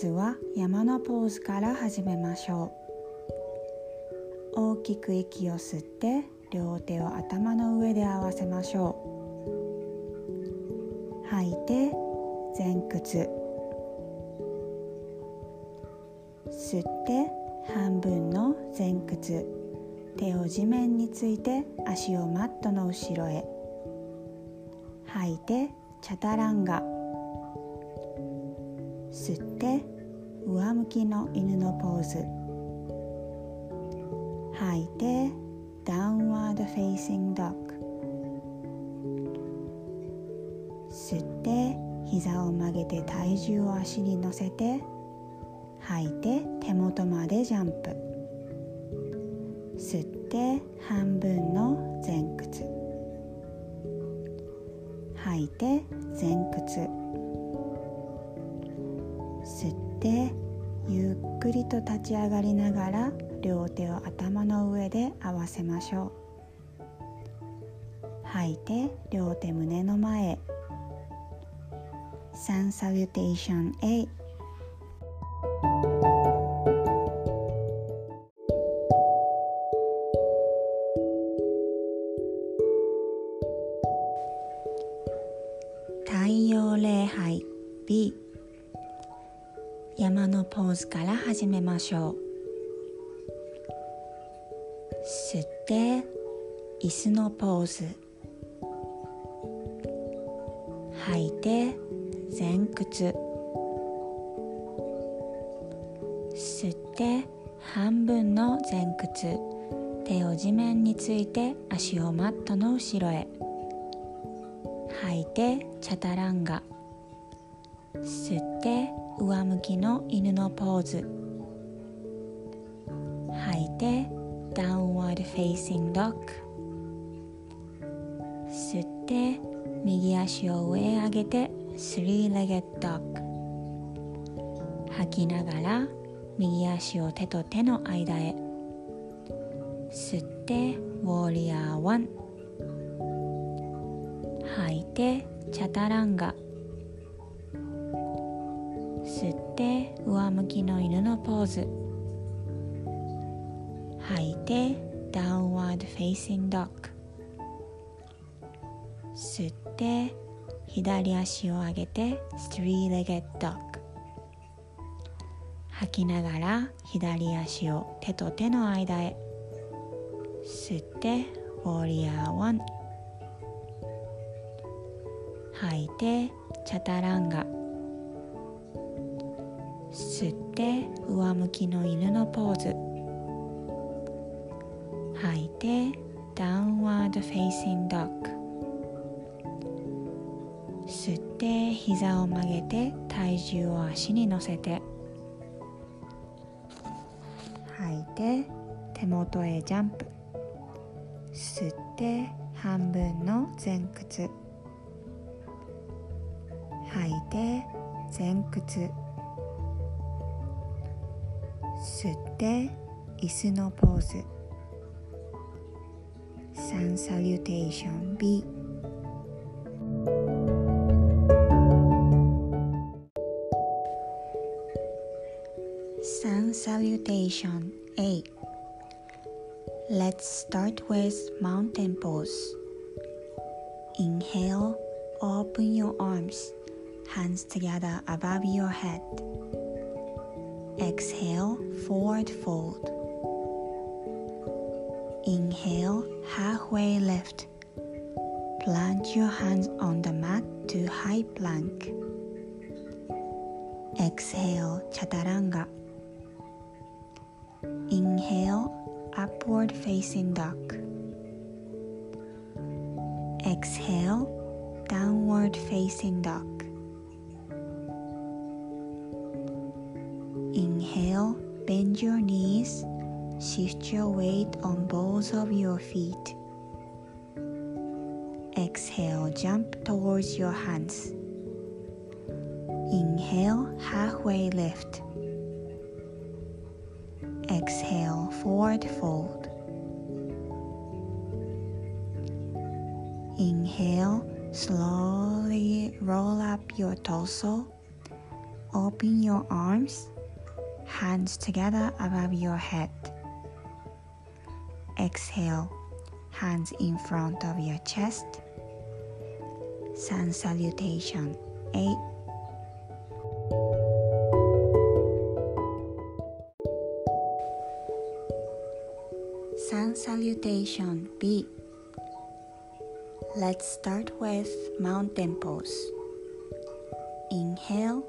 ずは山のポーズから始めましょう。大きく息を吸って両手を頭の上で合わせましょう。吐いて前屈。吸って半分の前屈。手を地面について足をマットの後ろへ。吐いてチャタランガ。吸って向きの犬のポーズ。吐いてダウンワードフェイシングドッグ吸って膝を曲げて体重を足に乗せて吐いて手元までジャンプ。吸って半分の前屈。吐いて前屈。吸ってゆっくりと立ち上がりながら両手を頭の上で合わせましょう。吐いて両手胸の前サンサリュテーション A 山のポーズから始めましょう。吸って椅子のポーズ。吐いて前屈。吸って半分の前屈。手を地面について足をマットの後ろへ。吐いてチャタランガ。吸って上向きの犬のポーズ。吐いてダウンワードフェイシングドッグ吸って右足を上へ上げてスリーレゲットドッグ吐きながら右足を手と手の間へ。吸ってウォーリアー1吐いてチャタランガ。って上向きの犬のポーズ。吐いてダウンワードフェイシングドッグ吸って左足を上げてストリーレゲットドッグ吐きながら左足を手と手の間へ。吸ってウォーリアー1吐いてチャタランガ。吸って上向きの犬のポーズ。吐いてダウンワードフェイシングドッグ。吸って膝を曲げて体重を足に乗せて。吐いて手元へジャンプ。吸って半分の前屈。吐いて前屈。吸って椅子のポーズ Sun Salutation B サンサ Salutation A Let's start with mountain pose. Inhale, open your arms, hands together above your head. Exhale, forward fold. Inhale, halfway lift. Plant your hands on the mat to high plank. Exhale, chaturanga. Inhale, upward facing dog. Exhale, downward facing dog. Shift your weight on balls of your feet. Exhale, jump towards your hands. Inhale, halfway lift. Exhale, forward fold. Inhale, slowly roll up your torso Open your arms, hands together above your head. Exhale, hands in front of your chest. Sun salutation A. Sun salutation B. Let's start with mountain pose. Inhale,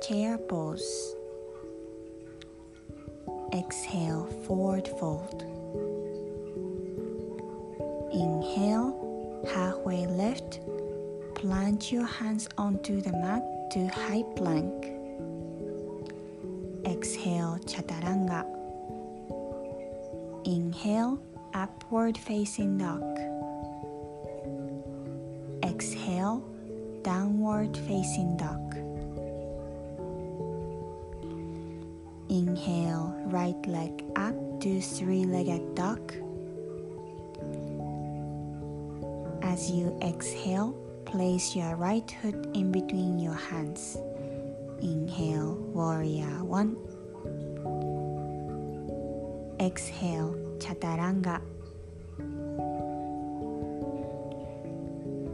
chair pose. Exhale, forward fold. Inhale, halfway lift. Plant your hands onto the mat to high plank. Exhale, chaturanga. Inhale, upward facing dog. Exhale, downward facing dog. Inhale, right leg up to three legged dog. As you exhale, place your right foot in between your hands. Inhale, warrior one. Exhale, chaturanga.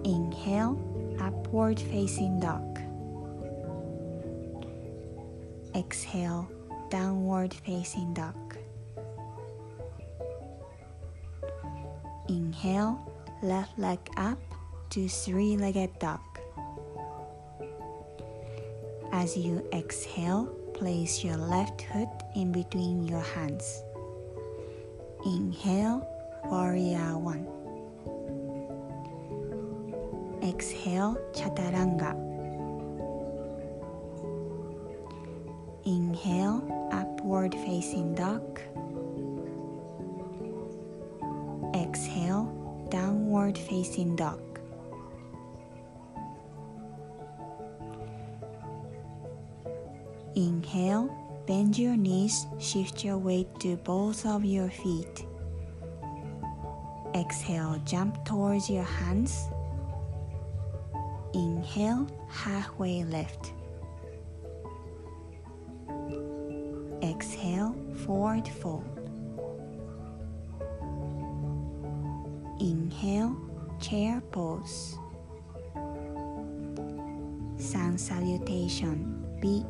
Inhale, upward facing dog. Exhale, downward facing dog. Inhale, left leg up to three legged dog. As you exhale, place your left foot in between your hands. Inhale, warrior one. Exhale, chaturanga. Inhale, upward facing dog. Facing dog. Inhale, bend your knees, shift your weight to both of your feet. Exhale, jump towards your hands. Inhale, halfway lift. Exhale, forward fold. Inhale, chair pose. Sun salutation, B